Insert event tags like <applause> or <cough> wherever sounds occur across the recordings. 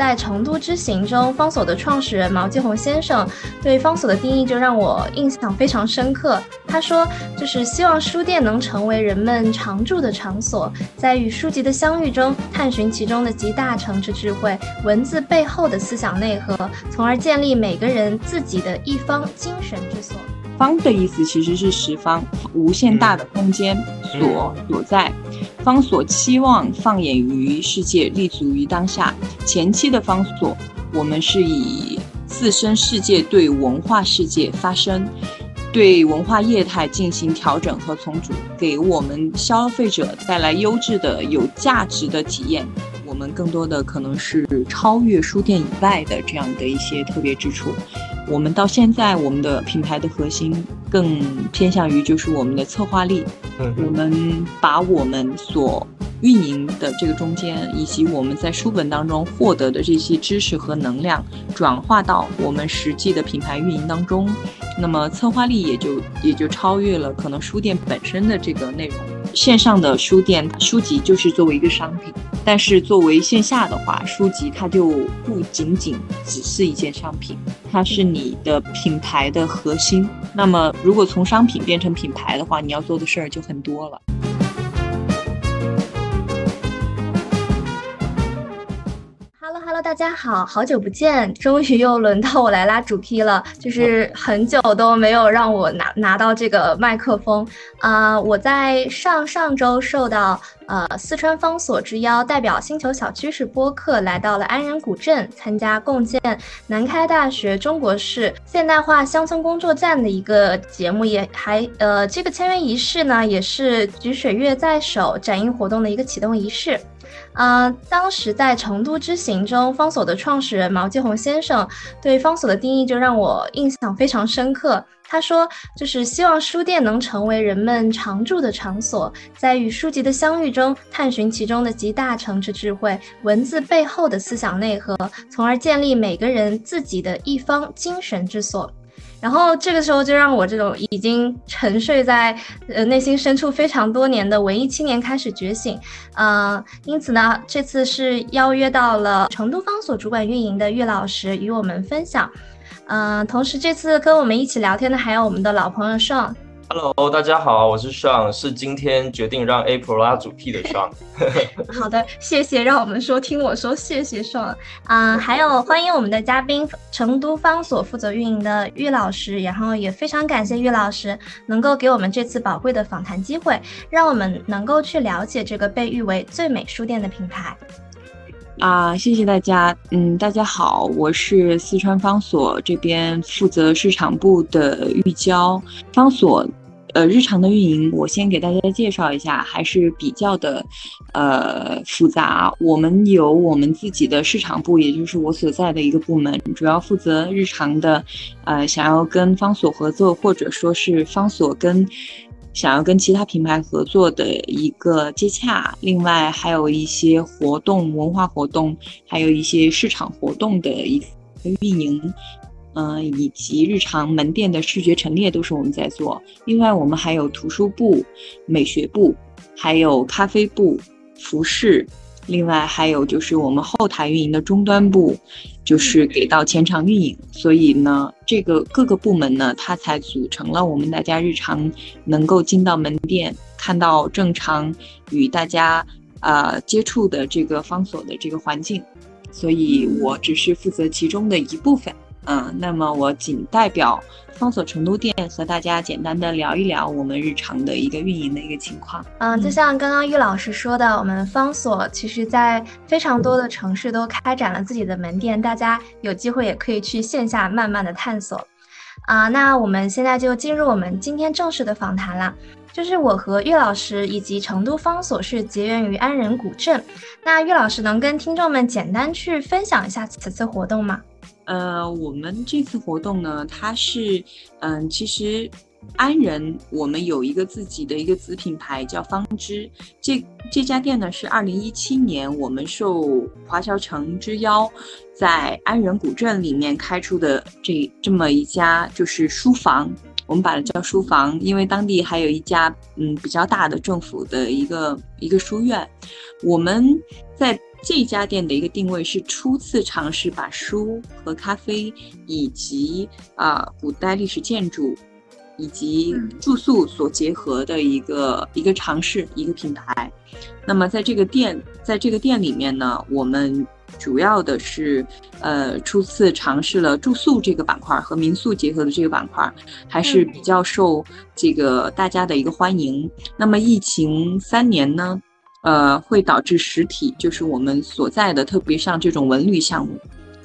在成都之行中，方所的创始人毛继红先生对方所的定义就让我印象非常深刻。他说，就是希望书店能成为人们常驻的场所，在与书籍的相遇中，探寻其中的集大成之智慧，文字背后的思想内核，从而建立每个人自己的一方精神之所。方的意思其实是十方，无限大的空间所所在。方所期望放眼于世界，立足于当下。前期的方所，我们是以自身世界对文化世界发声，对文化业态进行调整和重组，给我们消费者带来优质的、有价值的体验。我们更多的可能是超越书店以外的这样的一些特别之处。我们到现在，我们的品牌的核心更偏向于就是我们的策划力。嗯，我们把我们所运营的这个中间，以及我们在书本当中获得的这些知识和能量，转化到我们实际的品牌运营当中。那么策划力也就也就超越了可能书店本身的这个内容。线上的书店书籍就是作为一个商品。但是作为线下的话，书籍它就不仅仅只是一件商品，它是你的品牌的核心。那么，如果从商品变成品牌的话，你要做的事儿就很多了。大家好，好久不见，终于又轮到我来拉主 P 了，就是很久都没有让我拿拿到这个麦克风啊！我在上上周受到呃四川方所之邀，代表星球小趋势播客来到了安仁古镇，参加共建南开大学中国式现代化乡村工作站的一个节目，也还呃这个签约仪式呢，也是举水月在手展映活动的一个启动仪式。呃，当时在成都之行中，方所的创始人毛继红先生对方所的定义就让我印象非常深刻。他说，就是希望书店能成为人们常驻的场所，在与书籍的相遇中，探寻其中的集大成之智慧，文字背后的思想内核，从而建立每个人自己的一方精神之所。然后这个时候就让我这种已经沉睡在呃内心深处非常多年的文艺青年开始觉醒，嗯，因此呢，这次是邀约到了成都方所主管运营的岳老师与我们分享，嗯，同时这次跟我们一起聊天的还有我们的老朋友盛。Hello，大家好，我是尚，是今天决定让 April 拉主 P 的尚。<laughs> 好的，谢谢，让我们说听我说，谢谢尚。啊，还有欢迎我们的嘉宾，成都方所负责运营的玉老师，然后也非常感谢玉老师能够给我们这次宝贵的访谈机会，让我们能够去了解这个被誉为最美书店的品牌。啊，谢谢大家。嗯，大家好，我是四川方所这边负责市场部的玉娇方所。呃，日常的运营，我先给大家介绍一下，还是比较的，呃，复杂。我们有我们自己的市场部，也就是我所在的一个部门，主要负责日常的，呃，想要跟方所合作，或者说是方所跟想要跟其他品牌合作的一个接洽。另外还有一些活动、文化活动，还有一些市场活动的一个运营。嗯，以及日常门店的视觉陈列都是我们在做。另外，我们还有图书部、美学部，还有咖啡部、服饰。另外，还有就是我们后台运营的终端部，就是给到前场运营。所以呢，这个各个部门呢，它才组成了我们大家日常能够进到门店，看到正常与大家呃接触的这个方所的这个环境。所以我只是负责其中的一部分。嗯，那么我仅代表方所成都店和大家简单的聊一聊我们日常的一个运营的一个情况。嗯，就像刚刚玉老师说的，我们方所其实在非常多的城市都开展了自己的门店，大家有机会也可以去线下慢慢的探索。啊，那我们现在就进入我们今天正式的访谈啦。就是我和玉老师以及成都方所是结缘于安仁古镇。那玉老师能跟听众们简单去分享一下此次活动吗？呃，我们这次活动呢，它是，嗯，其实安仁我们有一个自己的一个子品牌叫方知，这这家店呢是二零一七年我们受华侨城之邀，在安仁古镇里面开出的这这么一家就是书房。我们把它叫书房，因为当地还有一家嗯比较大的政府的一个一个书院。我们在这家店的一个定位是初次尝试把书和咖啡以及啊古代历史建筑以及住宿所结合的一个一个尝试一个品牌。那么在这个店在这个店里面呢，我们。主要的是，呃，初次尝试了住宿这个板块和民宿结合的这个板块，还是比较受这个大家的一个欢迎。那么疫情三年呢，呃，会导致实体就是我们所在的，特别像这种文旅项目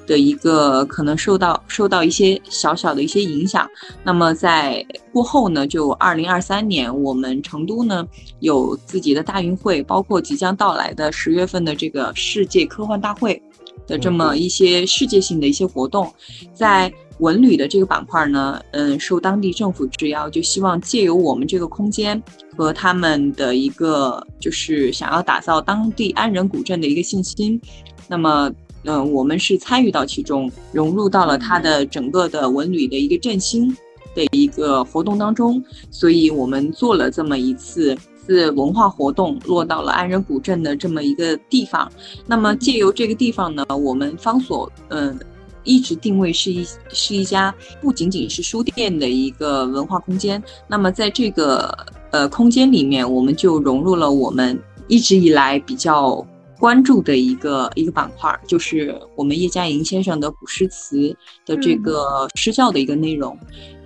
的一个可能受到受到一些小小的一些影响。那么在过后呢，就二零二三年，我们成都呢有自己的大运会，包括即将到来的十月份的这个世界科幻大会。的这么一些世界性的一些活动，在文旅的这个板块呢，嗯，受当地政府之邀，就希望借由我们这个空间和他们的一个，就是想要打造当地安仁古镇的一个信心。那么，嗯，我们是参与到其中，融入到了它的整个的文旅的一个振兴的一个活动当中，所以我们做了这么一次。次文化活动落到了安仁古镇的这么一个地方，那么借由这个地方呢，我们方所嗯一直定位是一是一家不仅仅是书店的一个文化空间。那么在这个呃空间里面，我们就融入了我们一直以来比较关注的一个一个板块，就是我们叶嘉莹先生的古诗词的这个诗教的一个内容。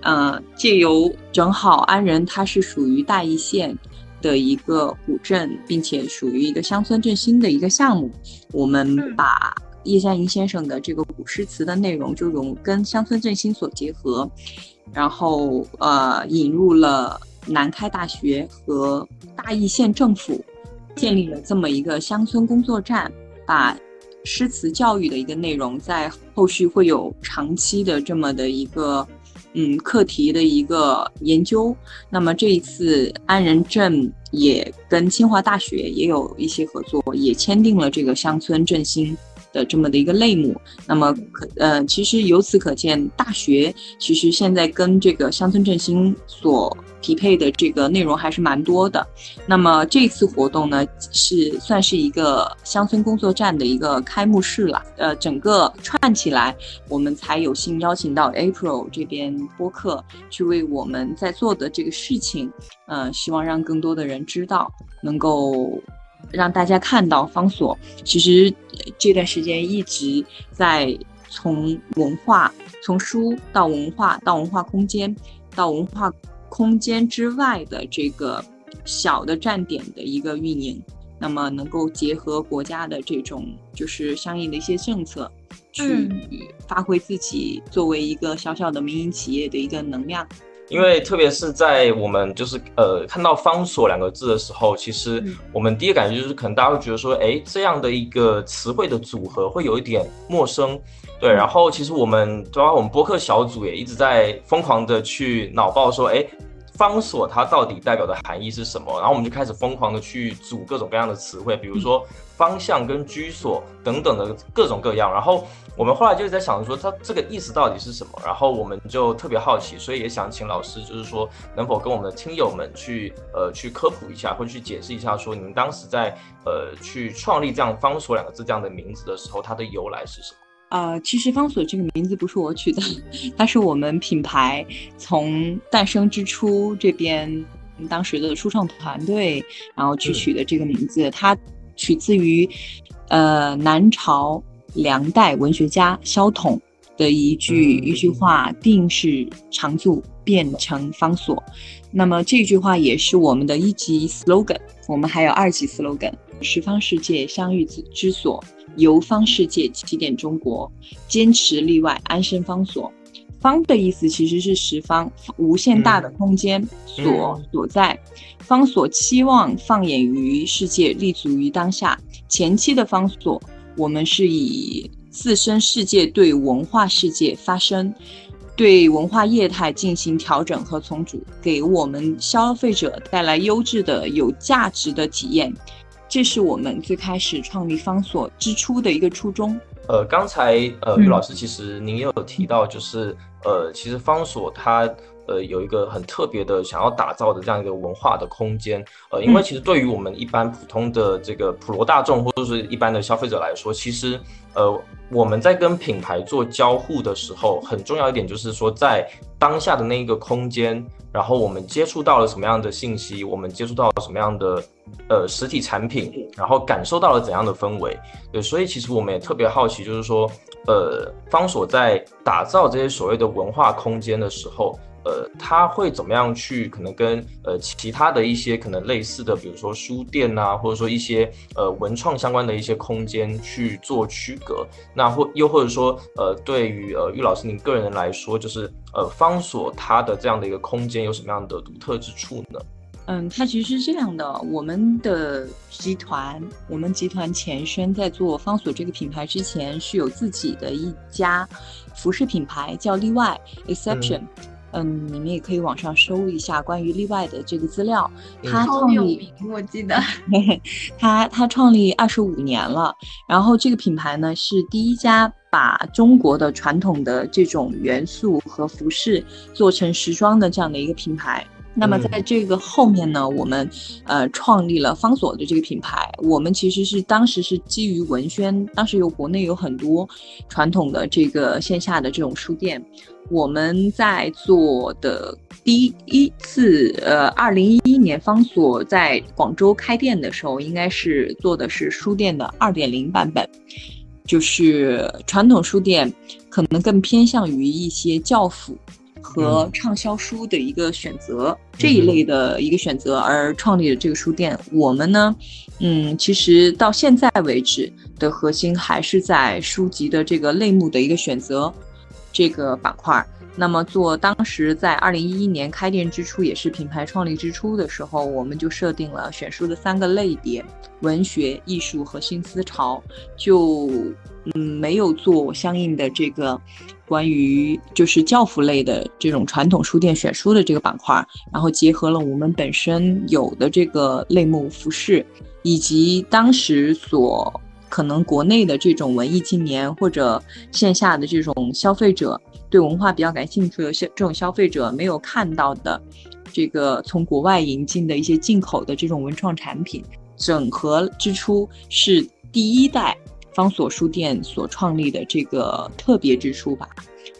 嗯，借由正好安仁它是属于大邑县。的一个古镇，并且属于一个乡村振兴的一个项目。我们把叶嘉莹先生的这个古诗词的内容就融跟乡村振兴所结合，然后呃引入了南开大学和大邑县政府，建立了这么一个乡村工作站，把诗词教育的一个内容在后续会有长期的这么的一个。嗯，课题的一个研究。那么这一次安仁镇也跟清华大学也有一些合作，也签订了这个乡村振兴的这么的一个类目。那么可呃，其实由此可见，大学其实现在跟这个乡村振兴所。匹配的这个内容还是蛮多的。那么这次活动呢，是算是一个乡村工作站的一个开幕式了。呃，整个串起来，我们才有幸邀请到 April 这边播客去为我们在做的这个事情，呃，希望让更多的人知道，能够让大家看到方所其实这段时间一直在从文化，从书到文化，到文化空间，到文化。空间之外的这个小的站点的一个运营，那么能够结合国家的这种就是相应的一些政策，去发挥自己作为一个小小的民营企业的一个能量。因为特别是在我们就是呃看到“方所”两个字的时候，其实我们第一感觉就是可能大家会觉得说，哎，这样的一个词汇的组合会有一点陌生。对，然后其实我们包括我们播客小组也一直在疯狂的去脑爆说，哎，方所它到底代表的含义是什么？然后我们就开始疯狂的去组各种各样的词汇，比如说方向跟居所等等的各种各样。然后我们后来就是在想着说，它这个意思到底是什么？然后我们就特别好奇，所以也想请老师，就是说能否跟我们的听友们去呃去科普一下，或者去解释一下，说你们当时在呃去创立这样方所两个字这样的名字的时候，它的由来是什么？呃，其实方所这个名字不是我取的，它是我们品牌从诞生之初这边当时的初创团队，然后去取的这个名字。它取自于呃南朝梁代文学家萧统的一句一句话：“定是常住，变成方所。”那么这句话也是我们的一级 slogan，我们还有二级 slogan：“ 十方世界相遇之之所。”游方世界，起点中国，坚持例外，安身方所。方的意思其实是十方，无限大的空间所所在。方所期望放眼于世界，立足于当下。前期的方所，我们是以自身世界对文化世界发声，对文化业态进行调整和重组，给我们消费者带来优质的、有价值的体验。这是我们最开始创立方所之初的一个初衷。呃，刚才呃，于老师其实您也有提到，就是呃，其实方所它呃有一个很特别的想要打造的这样一个文化的空间。呃，因为其实对于我们一般普通的这个普罗大众或者是一般的消费者来说，其实呃我们在跟品牌做交互的时候，很重要一点就是说在当下的那一个空间。然后我们接触到了什么样的信息？我们接触到了什么样的呃实体产品？然后感受到了怎样的氛围？对，所以其实我们也特别好奇，就是说，呃，方所在打造这些所谓的文化空间的时候。呃，他会怎么样去可能跟呃其他的一些可能类似的，比如说书店啊，或者说一些呃文创相关的一些空间去做区隔？那或又或者说呃，对于呃玉老师您个人来说，就是呃方所它的这样的一个空间有什么样的独特之处呢？嗯，它其实是这样的，我们的集团，我们集团前身在做方所这个品牌之前，是有自己的一家服饰品牌叫例外 Exception。嗯，你们也可以网上搜一下关于例外的这个资料。他创立，我记得，<laughs> 他他创立二十五年了。然后这个品牌呢，是第一家把中国的传统的这种元素和服饰做成时装的这样的一个品牌。那么在这个后面呢，我们呃创立了方所的这个品牌。我们其实是当时是基于文轩，当时有国内有很多传统的这个线下的这种书店。我们在做的第一次，呃，二零一一年方所在广州开店的时候，应该是做的是书店的二点零版本，就是传统书店可能更偏向于一些教辅和畅销书的一个选择这一类的一个选择而创立的这个书店。我们呢，嗯，其实到现在为止的核心还是在书籍的这个类目的一个选择。这个板块，那么做当时在二零一一年开店之初，也是品牌创立之初的时候，我们就设定了选书的三个类别：文学、艺术和新思潮，就嗯没有做相应的这个关于就是教辅类的这种传统书店选书的这个板块，然后结合了我们本身有的这个类目服饰，以及当时所。可能国内的这种文艺青年或者线下的这种消费者，对文化比较感兴趣的消这种消费者没有看到的，这个从国外引进的一些进口的这种文创产品，整合之初是第一代方所书店所创立的这个特别之处吧。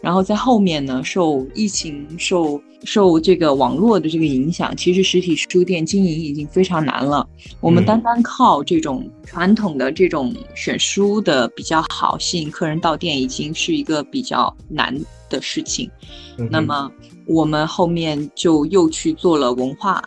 然后在后面呢，受疫情受受这个网络的这个影响，其实实体书店经营已经非常难了。我们单单靠这种传统的这种选书的比较好，吸引客人到店，已经是一个比较难的事情。那么我们后面就又去做了文化。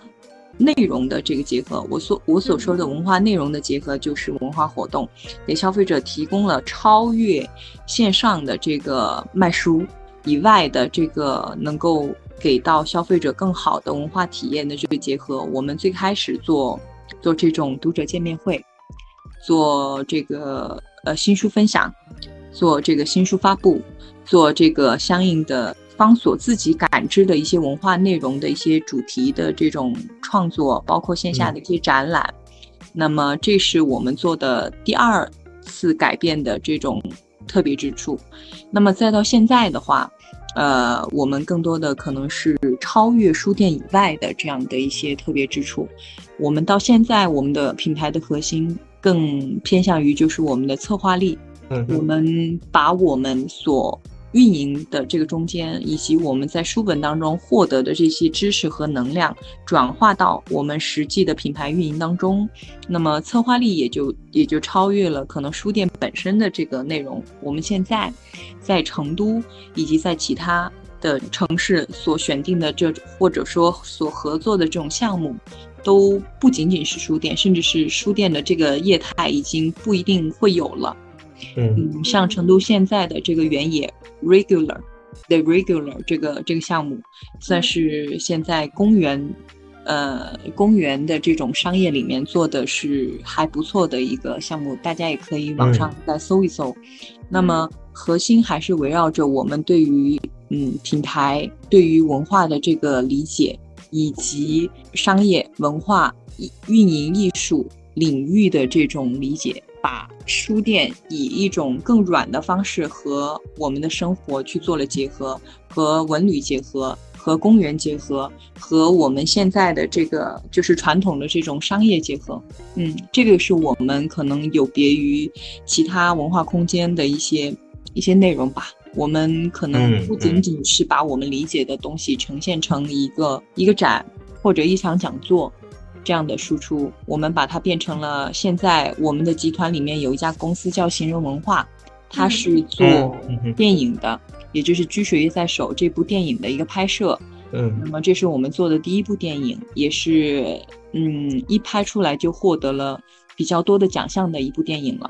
内容的这个结合，我所我所说的文化内容的结合，就是文化活动，给消费者提供了超越线上的这个卖书以外的这个能够给到消费者更好的文化体验的这个结合。我们最开始做做这种读者见面会，做这个呃新书分享，做这个新书发布，做这个相应的。方所自己感知的一些文化内容的一些主题的这种创作，包括线下的一些展览，那么这是我们做的第二次改变的这种特别之处。那么再到现在的话，呃，我们更多的可能是超越书店以外的这样的一些特别之处。我们到现在，我们的品牌的核心更偏向于就是我们的策划力。嗯，我们把我们所运营的这个中间，以及我们在书本当中获得的这些知识和能量，转化到我们实际的品牌运营当中，那么策划力也就也就超越了可能书店本身的这个内容。我们现在在成都以及在其他的城市所选定的这或者说所合作的这种项目，都不仅仅是书店，甚至是书店的这个业态已经不一定会有了。嗯，像成都现在的这个原野。regular，the regular 这个这个项目，算是现在公园，呃，公园的这种商业里面做的是还不错的一个项目，大家也可以网上再搜一搜。那么核心还是围绕着我们对于嗯品牌、对于文化的这个理解，以及商业文化、运营艺术领域的这种理解。把书店以一种更软的方式和我们的生活去做了结合，和文旅结合，和公园结合，和我们现在的这个就是传统的这种商业结合。嗯，这个是我们可能有别于其他文化空间的一些一些内容吧。我们可能不仅仅是把我们理解的东西呈现成一个一个展或者一场讲座这样的输出，我们把它变成了现在我们的集团里面有一家公司叫行人文化，它是做电影的。也就是《掬水月在手》这部电影的一个拍摄，嗯，那么这是我们做的第一部电影，也是嗯一拍出来就获得了比较多的奖项的一部电影了。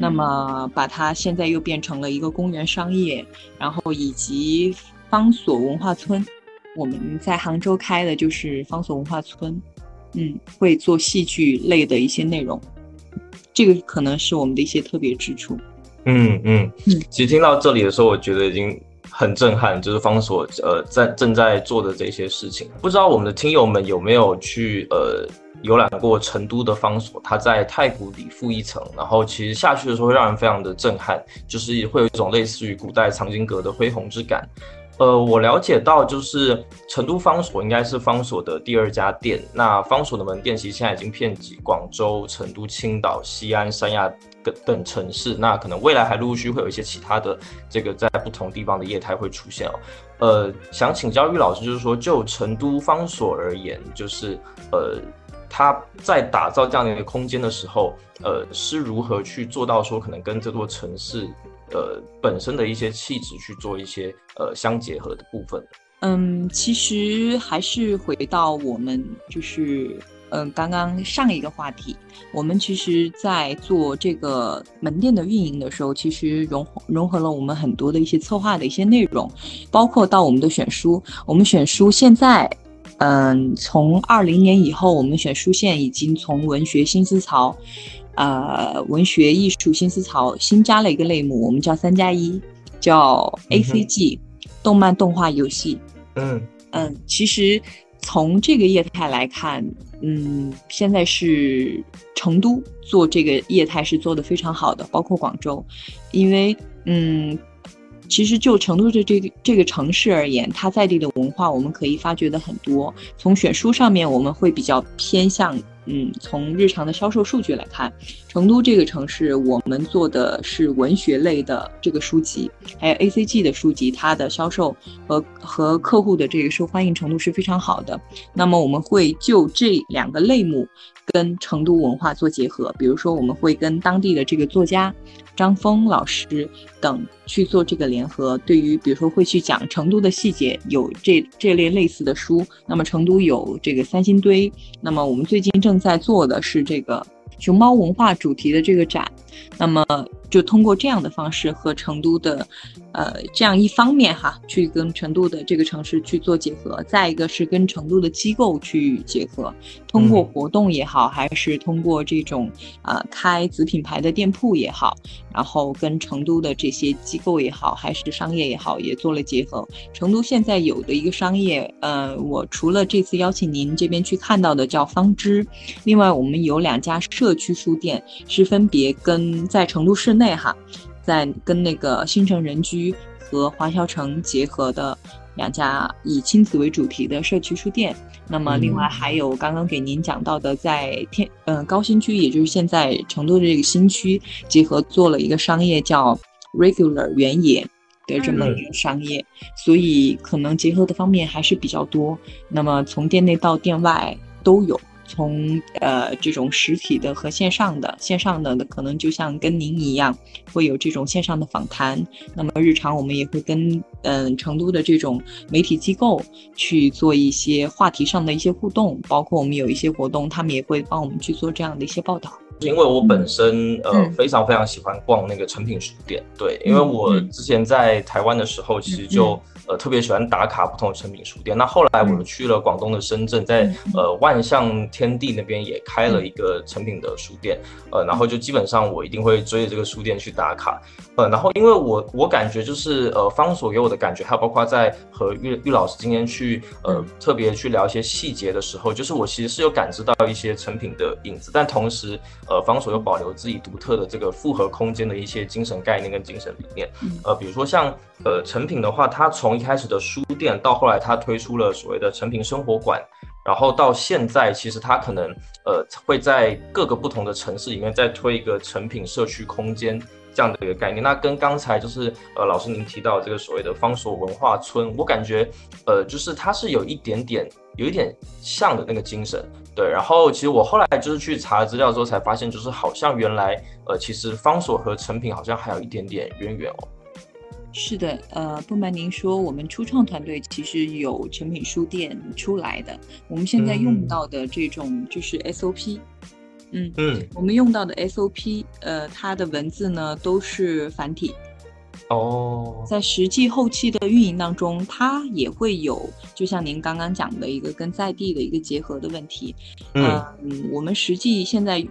那么把它现在又变成了一个公园商业，然后以及方所文化村，我们在杭州开的就是方所文化村，嗯，会做戏剧类的一些内容，这个可能是我们的一些特别之处。嗯嗯嗯，其实听到这里的时候，我觉得已经很震撼，就是方所呃在正在做的这些事情。不知道我们的听友们有没有去呃游览过成都的方所？它在太古里负一层，然后其实下去的时候会让人非常的震撼，就是会有一种类似于古代藏经阁的恢宏之感。呃，我了解到，就是成都方所应该是方所的第二家店。那方所的门店其实现在已经遍及广州、成都、青岛、西安、三亚等等城市。那可能未来还陆续会有一些其他的这个在不同地方的业态会出现哦。呃，想请教玉老师，就是说就成都方所而言，就是呃，他在打造这样的一个空间的时候，呃，是如何去做到说可能跟这座城市。呃，本身的一些气质去做一些呃相结合的部分。嗯，其实还是回到我们就是嗯刚刚上一个话题，我们其实，在做这个门店的运营的时候，其实融融合了我们很多的一些策划的一些内容，包括到我们的选书。我们选书现在，嗯，从二零年以后，我们选书线已经从文学新思潮。呃，文学艺术新思潮新加了一个类目，我们叫三加一，叫 A C G，动漫、动画、游戏。嗯嗯，其实从这个业态来看，嗯，现在是成都做这个业态是做的非常好的，包括广州，因为嗯，其实就成都的这个这个城市而言，它在地的文化我们可以发掘的很多。从选书上面，我们会比较偏向。嗯，从日常的销售数据来看，成都这个城市，我们做的是文学类的这个书籍，还有 A C G 的书籍，它的销售和和客户的这个受欢迎程度是非常好的。那么我们会就这两个类目跟成都文化做结合，比如说我们会跟当地的这个作家。张峰老师等去做这个联合，对于比如说会去讲成都的细节，有这这类类似的书。那么成都有这个三星堆，那么我们最近正在做的是这个熊猫文化主题的这个展，那么。就通过这样的方式和成都的，呃，这样一方面哈，去跟成都的这个城市去做结合；再一个是跟成都的机构去结合，通过活动也好，还是通过这种呃开子品牌的店铺也好，然后跟成都的这些机构也好，还是商业也好，也做了结合。成都现在有的一个商业，呃，我除了这次邀请您这边去看到的叫方知，另外我们有两家社区书店，是分别跟在成都市。内哈，在跟那个新城人居和华侨城结合的两家以亲子为主题的社区书店。那么，另外还有刚刚给您讲到的，在天嗯高新区，也就是现在成都的这个新区，结合做了一个商业叫 Regular 原野的这么一个商业，所以可能结合的方面还是比较多。那么从店内到店外都有。从呃这种实体的和线上的，线上的可能就像跟您一样，会有这种线上的访谈。那么日常我们也会跟嗯成都的这种媒体机构去做一些话题上的一些互动，包括我们有一些活动，他们也会帮我们去做这样的一些报道。因为我本身呃非常非常喜欢逛那个成品书店，对，因为我之前在台湾的时候，其实就。呃，特别喜欢打卡不同的成品书店。那后来我们去了广东的深圳，在呃万象天地那边也开了一个成品的书店。呃，然后就基本上我一定会追着这个书店去打卡。呃，然后因为我我感觉就是呃方所给我的感觉，还有包括在和玉玉老师今天去呃特别去聊一些细节的时候，就是我其实是有感知到一些成品的影子，但同时呃，方所又保留自己独特的这个复合空间的一些精神概念跟精神理念。呃，比如说像呃成品的话，它从一开始的书店到后来它推出了所谓的成品生活馆，然后到现在其实它可能呃会在各个不同的城市里面再推一个成品社区空间。这样的一个概念，那跟刚才就是呃老师您提到这个所谓的方所文化村，我感觉呃就是它是有一点点有一点像的那个精神，对。然后其实我后来就是去查资料之后才发现，就是好像原来呃其实方所和成品好像还有一点点渊源哦。是的，呃不瞒您说，我们初创团队其实有成品书店出来的，我们现在用到的这种就是 SOP。嗯嗯，我们用到的 SOP，呃，它的文字呢都是繁体。哦，在实际后期的运营当中，它也会有，就像您刚刚讲的一个跟在地的一个结合的问题。嗯，我们实际现在，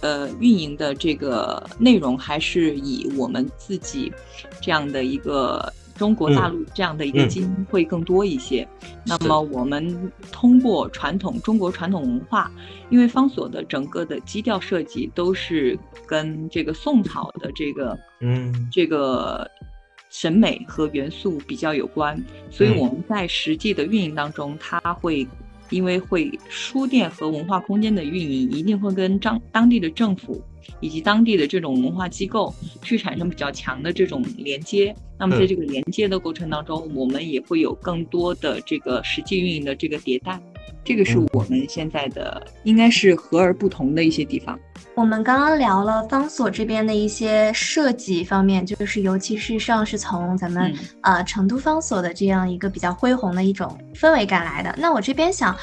呃，运营的这个内容还是以我们自己这样的一个。中国大陆这样的一个基因会更多一些。那么我们通过传统中国传统文化，因为方所的整个的基调设计都是跟这个宋朝的这个嗯这个审美和元素比较有关，所以我们在实际的运营当中，它会因为会书店和文化空间的运营一定会跟当当地的政府。以及当地的这种文化机构去产生比较强的这种连接，那么在这个连接的过程当中，我们也会有更多的这个实际运营的这个迭代，这个是我们现在的应该是和而不同的一些地方。我们刚刚聊了方所这边的一些设计方面，就是尤其是上是从咱们呃成都方所的这样一个比较恢宏的一种氛围感来的。那我这边想。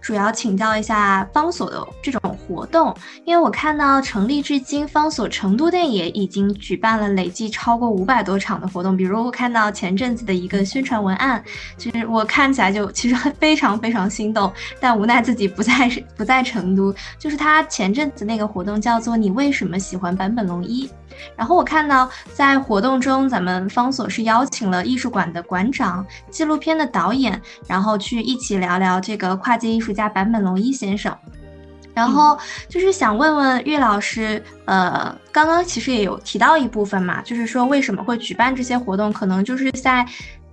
主要请教一下方所的这种活动，因为我看到成立至今，方所成都店也已经举办了累计超过五百多场的活动。比如我看到前阵子的一个宣传文案，其实我看起来就其实非常非常心动，但无奈自己不在不在成都。就是他前阵子那个活动叫做“你为什么喜欢坂本龙一”。然后我看到在活动中，咱们方所是邀请了艺术馆的馆长、纪录片的导演，然后去一起聊聊这个跨界艺术家坂本龙一先生。然后就是想问问岳老师，呃，刚刚其实也有提到一部分嘛，就是说为什么会举办这些活动，可能就是在。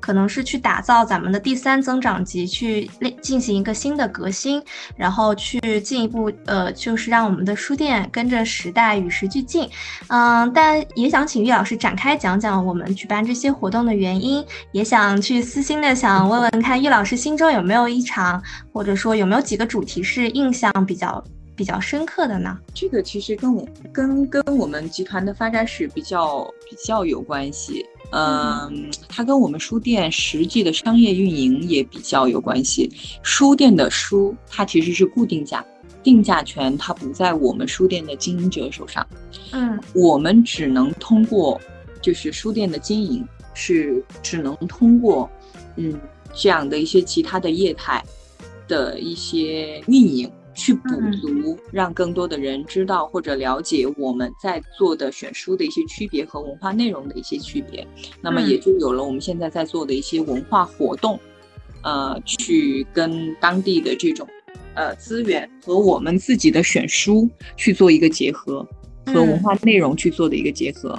可能是去打造咱们的第三增长极，去进行一个新的革新，然后去进一步呃，就是让我们的书店跟着时代与时俱进。嗯，但也想请于老师展开讲讲我们举办这些活动的原因，也想去私心的想问问看，于老师心中有没有一场，或者说有没有几个主题是印象比较比较深刻的呢？这个其实跟我跟跟我们集团的发展史比较比较有关系。嗯，它跟我们书店实际的商业运营也比较有关系。书店的书，它其实是固定价，定价权它不在我们书店的经营者手上。嗯，我们只能通过，就是书店的经营是只能通过，嗯，这样的一些其他的业态的一些运营。去补足，让更多的人知道或者了解我们在做的选书的一些区别和文化内容的一些区别，那么也就有了我们现在在做的一些文化活动，呃，去跟当地的这种呃资源和我们自己的选书去做一个结合，和文化内容去做的一个结合。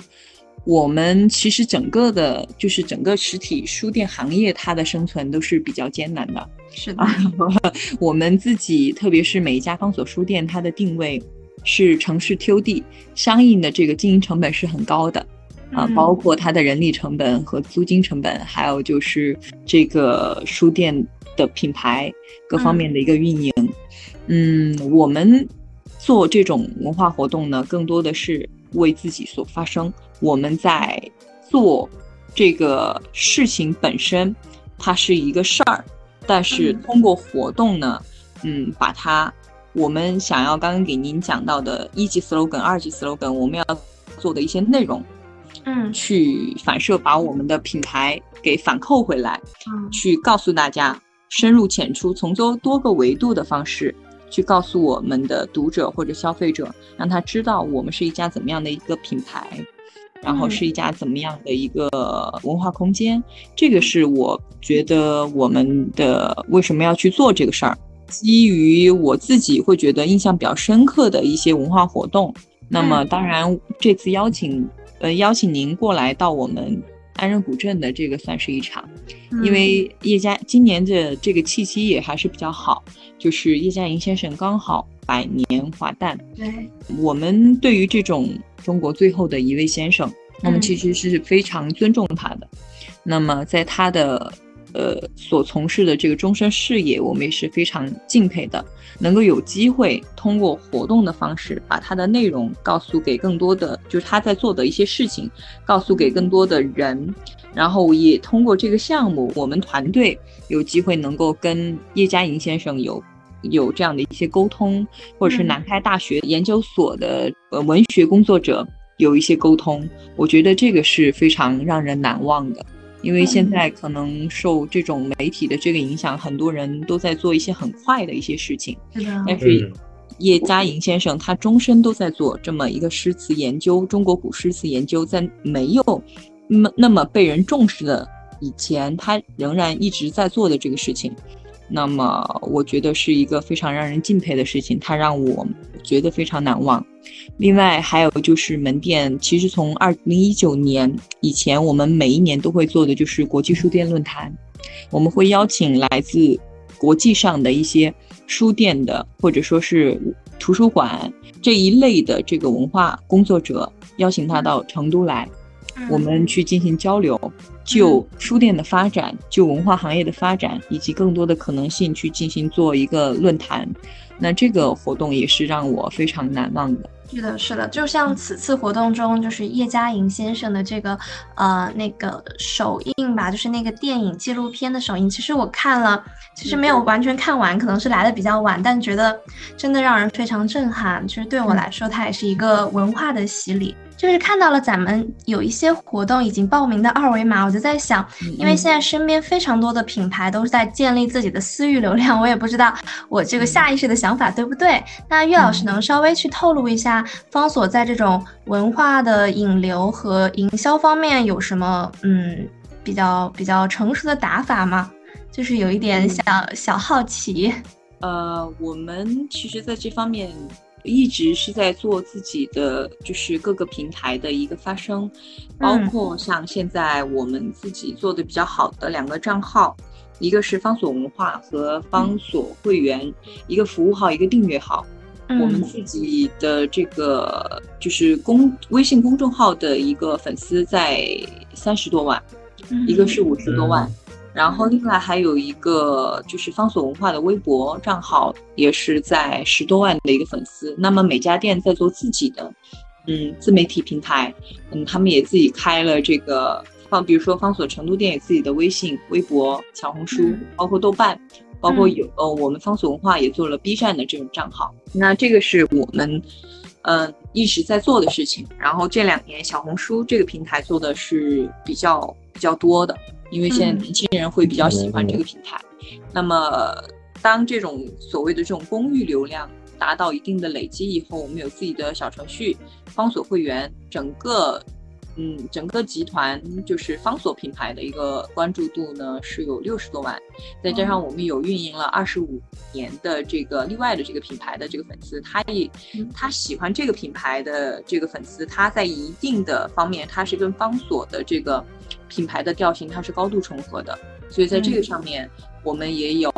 我们其实整个的，就是整个实体书店行业，它的生存都是比较艰难的。是的，<laughs> 我们自己，特别是每一家方所书店，它的定位是城市 TOD，相应的这个经营成本是很高的啊，包括它的人力成本和租金成本，还有就是这个书店的品牌各方面的一个运营。嗯，我们做这种文化活动呢，更多的是为自己所发声。我们在做这个事情本身，它是一个事儿，但是通过活动呢，嗯，把它我们想要刚刚给您讲到的一级 slogan、二级 slogan，我们要做的一些内容，嗯，去反射把我们的品牌给反扣回来，嗯，去告诉大家深入浅出，从多多个维度的方式去告诉我们的读者或者消费者，让他知道我们是一家怎么样的一个品牌。然后是一家怎么样的一个文化空间？这个是我觉得我们的为什么要去做这个事儿，基于我自己会觉得印象比较深刻的一些文化活动。那么当然这次邀请呃邀请您过来到我们安仁古镇的这个算是一场，因为叶嘉今年的这个气息也还是比较好，就是叶嘉莹先生刚好百年华诞。对，我们对于这种中国最后的一位先生，我们其实是非常尊重他的。那么在他的呃所从事的这个终身事业，我们也是非常敬佩的。能够有机会通过活动的方式，把他的内容告诉给更多的，就是他在做的一些事情，告诉给更多的人。然后也通过这个项目，我们团队有机会能够跟叶嘉莹先生有有这样的一些沟通，或者是南开大学研究所的呃文学工作者有一些沟通。我觉得这个是非常让人难忘的。因为现在可能受这种媒体的这个影响，很多人都在做一些很快的一些事情。但是叶嘉莹先生他终身都在做这么一个诗词研究，中国古诗词研究，在没有那么那么被人重视的以前，他仍然一直在做的这个事情。那么我觉得是一个非常让人敬佩的事情，他让我觉得非常难忘。另外还有就是门店，其实从二零一九年以前，我们每一年都会做的就是国际书店论坛，我们会邀请来自国际上的一些书店的或者说是图书馆这一类的这个文化工作者，邀请他到成都来，我们去进行交流。就书店的发展，就文化行业的发展，以及更多的可能性去进行做一个论坛，那这个活动也是让我非常难忘的。是的，是的，就像此次活动中，就是叶嘉莹先生的这个呃那个首映吧，就是那个电影纪录片的首映。其实我看了，其实没有完全看完，可能是来的比较晚，但觉得真的让人非常震撼。其实对我来说，它也是一个文化的洗礼。就是看到了咱们有一些活动已经报名的二维码，我就在想，因为现在身边非常多的品牌都是在建立自己的私域流量，我也不知道我这个下意识的想法对不对。那岳老师能稍微去透露一下，方所在这种文化的引流和营销方面有什么嗯比较比较成熟的打法吗？就是有一点小小好奇。呃，我们其实在这方面。一直是在做自己的，就是各个平台的一个发声，包括像现在我们自己做的比较好的两个账号，一个是方所文化和方所会员，一个服务号，一个订阅号。我们自己的这个就是公微信公众号的一个粉丝在三十多万，一个是五十多万。然后另外还有一个就是方所文化的微博账号，也是在十多万的一个粉丝。那么每家店在做自己的，嗯，自媒体平台，嗯，他们也自己开了这个方，比如说方所成都店有自己的微信、微博、小红书，包括豆瓣，包括有呃我们方所文化也做了 B 站的这种账号。那这个是我们嗯一直在做的事情。然后这两年小红书这个平台做的是比较比较多的。因为现在年轻人会比较喜欢这个平台，那么当这种所谓的这种公域流量达到一定的累积以后，我们有自己的小程序方所会员，整个嗯整个集团就是方所品牌的一个关注度呢是有六十多万，再加上我们有运营了二十五年的这个另外的这个品牌的这个粉丝，他也他喜欢这个品牌的这个粉丝，他在一定的方面他是跟方所的这个。品牌的调性它是高度重合的，所以在这个上面，我们也有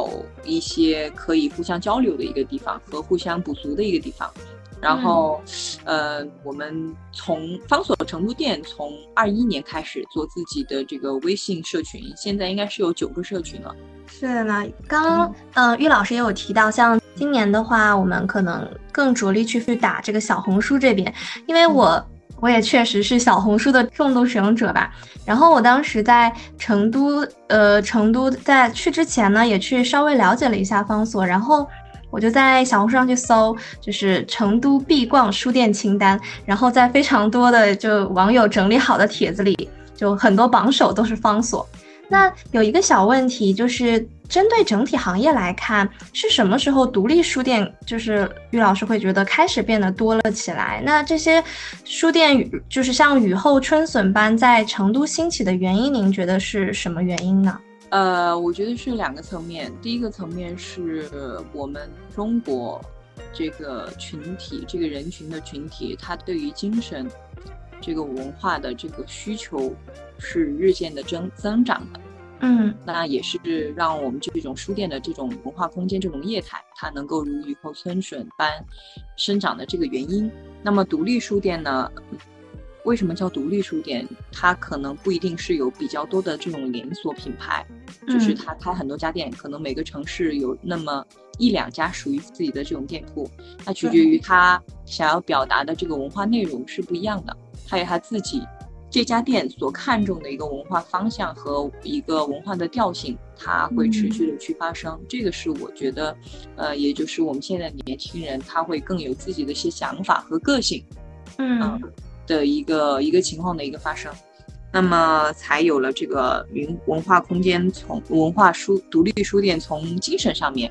一些可以互相交流的一个地方和互相补足的一个地方。然后，呃，我们从方所成都店从二一年开始做自己的这个微信社群，现在应该是有九个社群了。是的呢，刚刚呃，玉老师也有提到，像今年的话，我们可能更着力去去打这个小红书这边，因为我。我也确实是小红书的重度使用者吧。然后我当时在成都，呃，成都在去之前呢，也去稍微了解了一下方所。然后我就在小红书上去搜，就是成都必逛书店清单。然后在非常多的就网友整理好的帖子里，就很多榜首都是方所。那有一个小问题，就是针对整体行业来看，是什么时候独立书店就是玉老师会觉得开始变得多了起来？那这些书店就是像雨后春笋般在成都兴起的原因，您觉得是什么原因呢？呃，我觉得是两个层面。第一个层面是我们中国这个群体、这个人群的群体，他对于精神这个文化的这个需求是日渐的增增长的。嗯，那也是让我们这种书店的这种文化空间、这种业态，它能够如雨后春笋般生长的这个原因。那么独立书店呢？为什么叫独立书店？它可能不一定是有比较多的这种连锁品牌，就是它开很多家店，可能每个城市有那么一两家属于自己的这种店铺。它取决于它想要表达的这个文化内容是不一样的，还有它自己这家店所看重的一个文化方向和一个文化的调性，它会持续的去发生。这个是我觉得，呃，也就是我们现在年轻人他会更有自己的一些想法和个性，嗯。的一个一个情况的一个发生，那么才有了这个云文化空间从文化书独立书店从精神上面，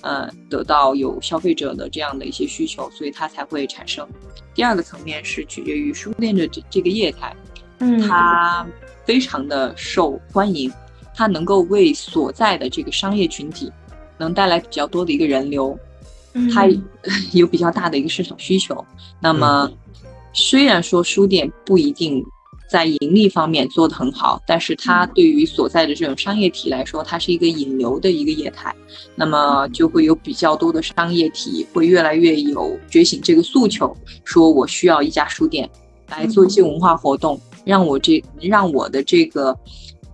呃，得到有消费者的这样的一些需求，所以它才会产生。第二个层面是取决于书店的这这个业态，嗯，它非常的受欢迎，它能够为所在的这个商业群体能带来比较多的一个人流，它 <laughs> 有比较大的一个市场需求，那么。虽然说书店不一定在盈利方面做得很好，但是它对于所在的这种商业体来说，它是一个引流的一个业态，那么就会有比较多的商业体会越来越有觉醒这个诉求，说我需要一家书店来做一些文化活动，让我这让我的这个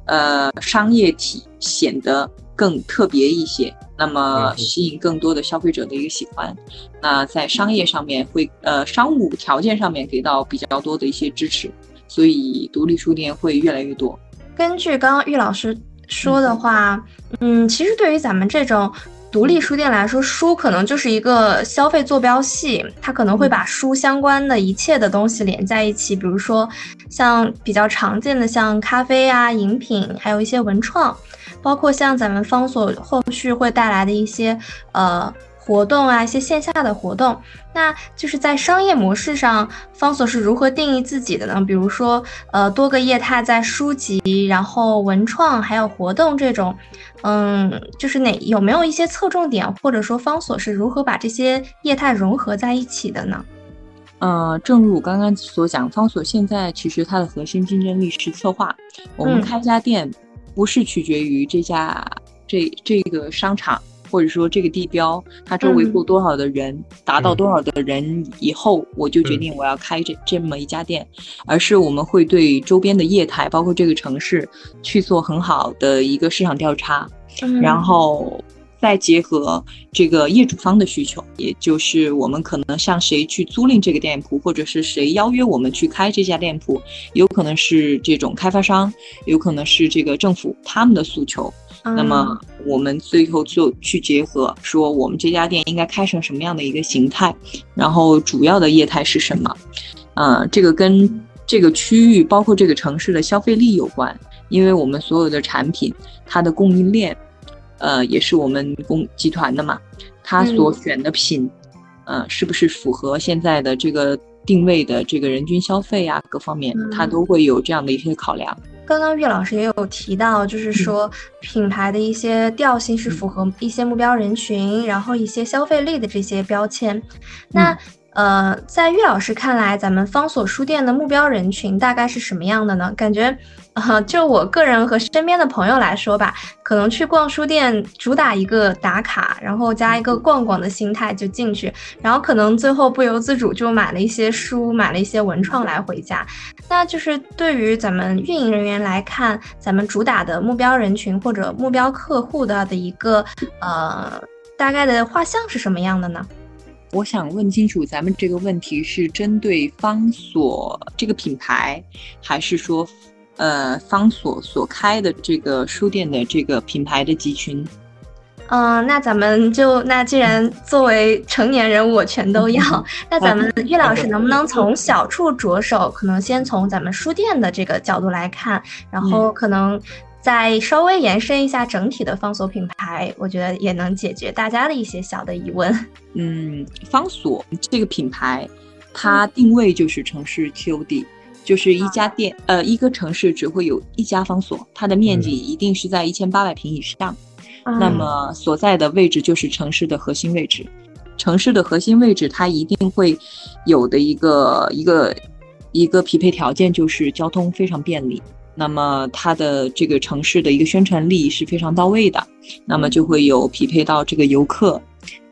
呃商业体显得更特别一些。那么吸引更多的消费者的一个喜欢，那在商业上面会呃商务条件上面给到比较多的一些支持，所以独立书店会越来越多。根据刚刚玉老师说的话，嗯，其实对于咱们这种独立书店来说，书可能就是一个消费坐标系，它可能会把书相关的一切的东西连在一起，比如说像比较常见的像咖啡啊、饮品，还有一些文创。包括像咱们方所后续会带来的一些呃活动啊，一些线下的活动，那就是在商业模式上，方所是如何定义自己的呢？比如说，呃，多个业态在书籍，然后文创还有活动这种，嗯，就是哪有没有一些侧重点，或者说方所是如何把这些业态融合在一起的呢？呃，正如我刚刚所讲，方所现在其实它的核心竞争力是策划，我们开家店。不是取决于这家这这个商场，或者说这个地标，它周围过多少的人，达到多少的人以后，我就决定我要开这这么一家店，而是我们会对周边的业态，包括这个城市，去做很好的一个市场调查，然后。再结合这个业主方的需求，也就是我们可能向谁去租赁这个店铺，或者是谁邀约我们去开这家店铺，有可能是这种开发商，有可能是这个政府他们的诉求。那么我们最后就去结合，说我们这家店应该开成什么样的一个形态，然后主要的业态是什么？嗯，这个跟这个区域，包括这个城市的消费力有关，因为我们所有的产品，它的供应链。呃，也是我们公集团的嘛，它所选的品，呃，是不是符合现在的这个定位的这个人均消费啊，各方面，它都会有这样的一些考量。刚刚岳老师也有提到，就是说品牌的一些调性是符合一些目标人群，然后一些消费力的这些标签。那呃，在岳老师看来，咱们方所书店的目标人群大概是什么样的呢？感觉。啊，就我个人和身边的朋友来说吧，可能去逛书店主打一个打卡，然后加一个逛逛的心态就进去，然后可能最后不由自主就买了一些书，买了一些文创来回家。那就是对于咱们运营人员来看，咱们主打的目标人群或者目标客户的的一个呃大概的画像是什么样的呢？我想问清楚，咱们这个问题是针对方所这个品牌，还是说？呃，方所所开的这个书店的这个品牌的集群，嗯，那咱们就那既然作为成年人，我全都要，那咱们岳老师能不能从小处着手？可能先从咱们书店的这个角度来看，然后可能再稍微延伸一下整体的方所品牌，我觉得也能解决大家的一些小的疑问。嗯，方所这个品牌，它定位就是城市 TOD。就是一家店，呃，一个城市只会有一家方所，它的面积一定是在一千八百平以上。那么所在的位置就是城市的核心位置。城市的核心位置，它一定会有的一个一个一个匹配条件就是交通非常便利。那么它的这个城市的一个宣传力是非常到位的。那么就会有匹配到这个游客，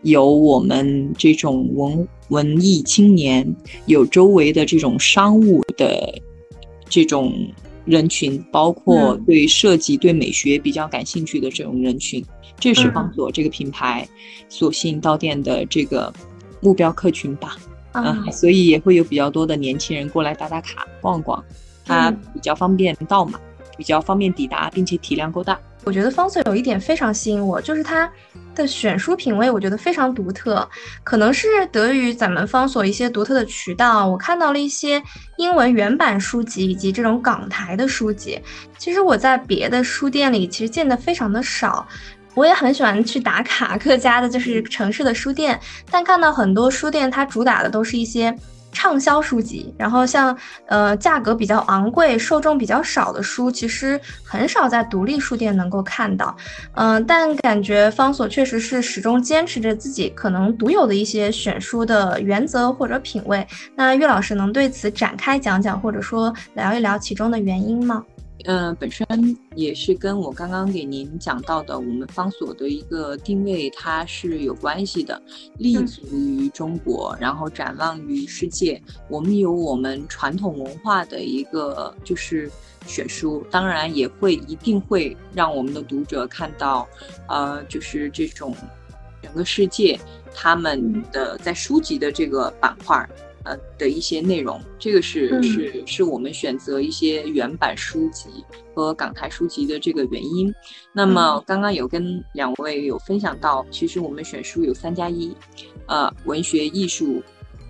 有我们这种文文艺青年，有周围的这种商务的这种。人群包括对设计、对美学比较感兴趣的这种人群，这是方所这个品牌所吸引到店的这个目标客群吧。啊，所以也会有比较多的年轻人过来打打卡、逛逛，它比较方便到嘛，比较方便抵达，并且体量够大。我觉得方所有一点非常吸引我，就是它的选书品味，我觉得非常独特。可能是得益于咱们方所一些独特的渠道，我看到了一些英文原版书籍以及这种港台的书籍。其实我在别的书店里其实见的非常的少。我也很喜欢去打卡各家的就是城市的书店，但看到很多书店它主打的都是一些。畅销书籍，然后像呃价格比较昂贵、受众比较少的书，其实很少在独立书店能够看到。嗯，但感觉方所确实是始终坚持着自己可能独有的一些选书的原则或者品味。那岳老师能对此展开讲讲，或者说聊一聊其中的原因吗？嗯，本身也是跟我刚刚给您讲到的我们方所的一个定位，它是有关系的。立足于中国，然后展望于世界，我们有我们传统文化的一个就是选书，当然也会一定会让我们的读者看到，呃，就是这种整个世界他们的在书籍的这个板块。呃的一些内容，这个是是是我们选择一些原版书籍和港台书籍的这个原因。那么刚刚有跟两位有分享到，其实我们选书有三加一，呃，文学艺术、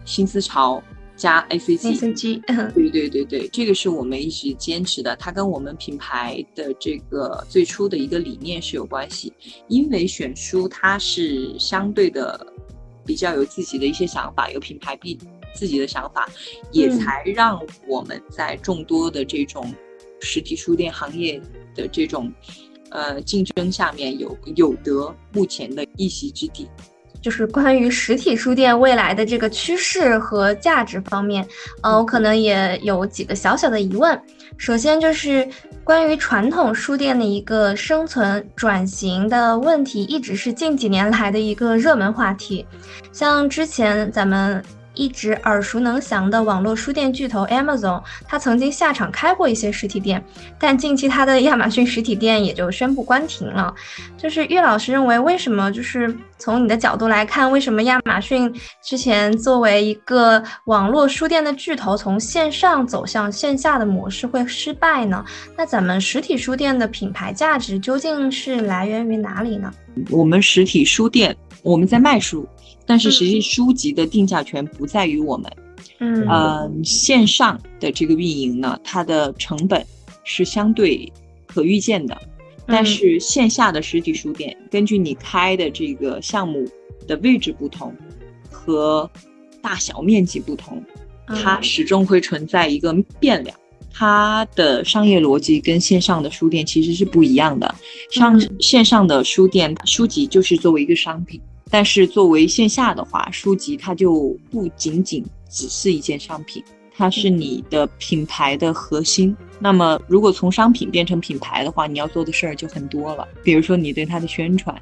新思潮加 A C G。A C G，对对对对，这个是我们一直坚持的，它跟我们品牌的这个最初的一个理念是有关系。因为选书它是相对的比较有自己的一些想法，有品牌必。自己的想法，也才让我们在众多的这种实体书店行业的这种呃竞争下面有有得目前的一席之地。就是关于实体书店未来的这个趋势和价值方面，呃，我可能也有几个小小的疑问。首先就是关于传统书店的一个生存转型的问题，一直是近几年来的一个热门话题。像之前咱们。一直耳熟能详的网络书店巨头 Amazon，它曾经下场开过一些实体店，但近期它的亚马逊实体店也就宣布关停了。就是岳老师认为，为什么就是从你的角度来看，为什么亚马逊之前作为一个网络书店的巨头，从线上走向线下的模式会失败呢？那咱们实体书店的品牌价值究竟是来源于哪里呢？我们实体书店，我们在卖书。但是实际书籍的定价权不在于我们，嗯，线上的这个运营呢，它的成本是相对可预见的，但是线下的实体书店，根据你开的这个项目的位置不同和大小面积不同，它始终会存在一个变量，它的商业逻辑跟线上的书店其实是不一样的，上线上的书店书籍就是作为一个商品。但是作为线下的话，书籍它就不仅仅只是一件商品，它是你的品牌的核心。那么，如果从商品变成品牌的话，你要做的事儿就很多了。比如说你对它的宣传，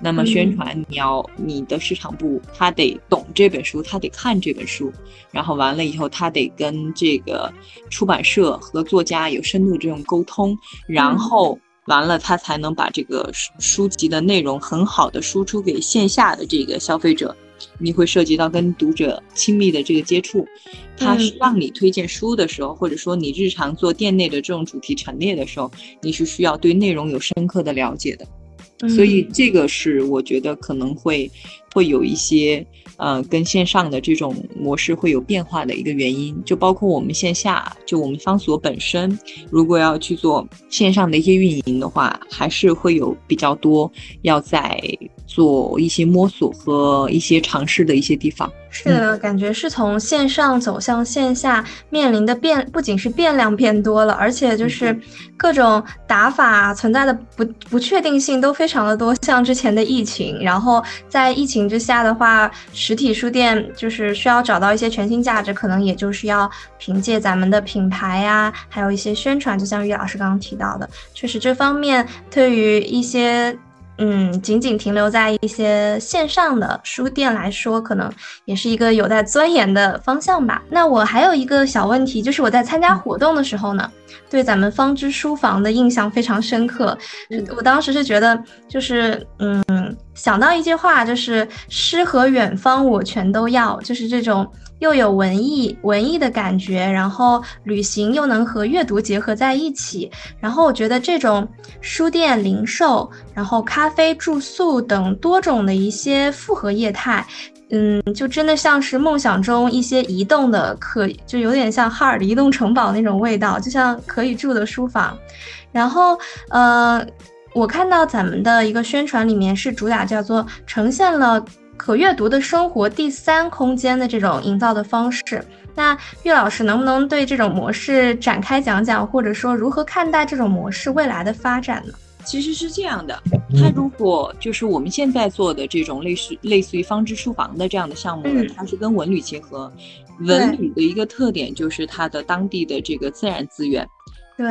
那么宣传你要你的市场部他得懂这本书，他得看这本书，然后完了以后他得跟这个出版社和作家有深度这种沟通，然后。完了，他才能把这个书书籍的内容很好的输出给线下的这个消费者。你会涉及到跟读者亲密的这个接触，他是让你推荐书的时候，或者说你日常做店内的这种主题陈列的时候，你是需要对内容有深刻的了解的。所以这个是我觉得可能会会有一些呃跟线上的这种模式会有变化的一个原因，就包括我们线下，就我们方所本身，如果要去做线上的一些运营的话，还是会有比较多要在做一些摸索和一些尝试的一些地方。是的，感觉是从线上走向线下，面临的变不仅是变量变多了，而且就是各种打法存在的不不确定性都非常的多。像之前的疫情，然后在疫情之下的话，实体书店就是需要找到一些全新价值，可能也就是要凭借咱们的品牌呀，还有一些宣传。就像于老师刚刚提到的，确实这方面对于一些。嗯，仅仅停留在一些线上的书店来说，可能也是一个有待钻研的方向吧。那我还有一个小问题，就是我在参加活动的时候呢，对咱们方知书房的印象非常深刻。我当时是觉得，就是嗯，想到一句话，就是“诗和远方我全都要”，就是这种。又有文艺文艺的感觉，然后旅行又能和阅读结合在一起，然后我觉得这种书店、零售，然后咖啡、住宿等多种的一些复合业态，嗯，就真的像是梦想中一些移动的可，就有点像哈尔的移动城堡那种味道，就像可以住的书房。然后，呃，我看到咱们的一个宣传里面是主打叫做呈现了。可阅读的生活第三空间的这种营造的方式，那岳老师能不能对这种模式展开讲讲，或者说如何看待这种模式未来的发展呢？其实是这样的，它如果就是我们现在做的这种类似类似于方知书房的这样的项目呢，它是跟文旅结合，文旅的一个特点就是它的当地的这个自然资源。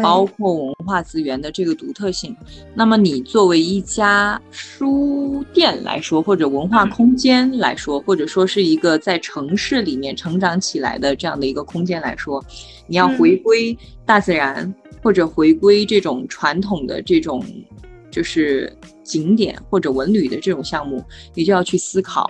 包括文化资源的这个独特性，那么你作为一家书店来说，或者文化空间来说，或者说是一个在城市里面成长起来的这样的一个空间来说，你要回归大自然，或者回归这种传统的这种就是景点或者文旅的这种项目，你就要去思考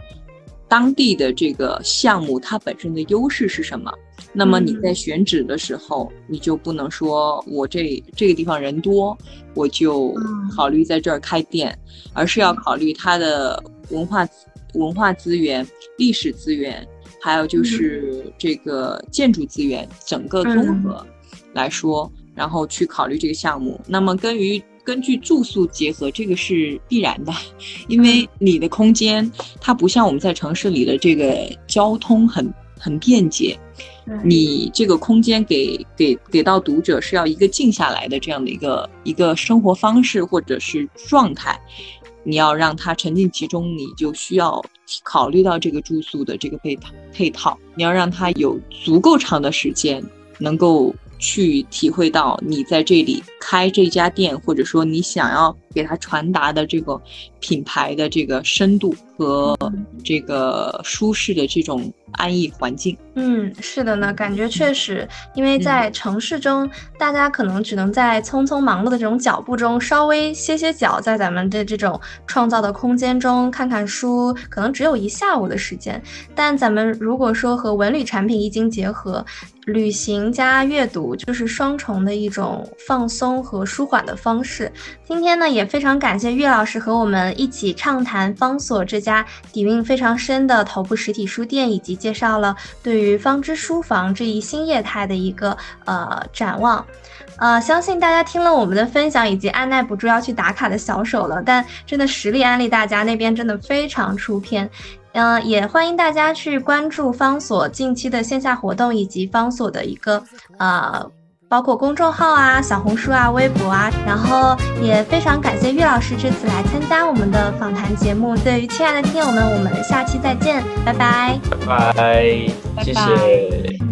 当地的这个项目它本身的优势是什么。那么你在选址的时候，你就不能说我这这个地方人多，我就考虑在这儿开店，而是要考虑它的文化文化资源、历史资源，还有就是这个建筑资源，整个综合来说，然后去考虑这个项目。那么根于根据住宿结合，这个是必然的，因为你的空间它不像我们在城市里的这个交通很很便捷。你这个空间给给给到读者是要一个静下来的这样的一个一个生活方式或者是状态，你要让他沉浸其中，你就需要考虑到这个住宿的这个配套配套，你要让他有足够长的时间能够去体会到你在这里开这家店，或者说你想要给他传达的这个品牌的这个深度和这个舒适的这种。安逸环境，嗯，是的呢，感觉确实，因为在城市中，大家可能只能在匆匆忙碌的这种脚步中稍微歇歇脚，在咱们的这种创造的空间中看看书，可能只有一下午的时间。但咱们如果说和文旅产品一经结合，旅行加阅读就是双重的一种放松和舒缓的方式。今天呢，也非常感谢岳老师和我们一起畅谈方所这家底蕴非常深的头部实体书店以及。介绍了对于方知书房这一新业态的一个呃展望，呃，相信大家听了我们的分享，已经按耐不住要去打卡的小手了。但真的实力安利大家，那边真的非常出片。嗯，也欢迎大家去关注方所近期的线下活动，以及方所的一个呃。包括公众号啊、小红书啊、微博啊，然后也非常感谢岳老师这次来参加我们的访谈节目。对于亲爱的听友们，我们下期再见，拜拜，拜拜，谢谢。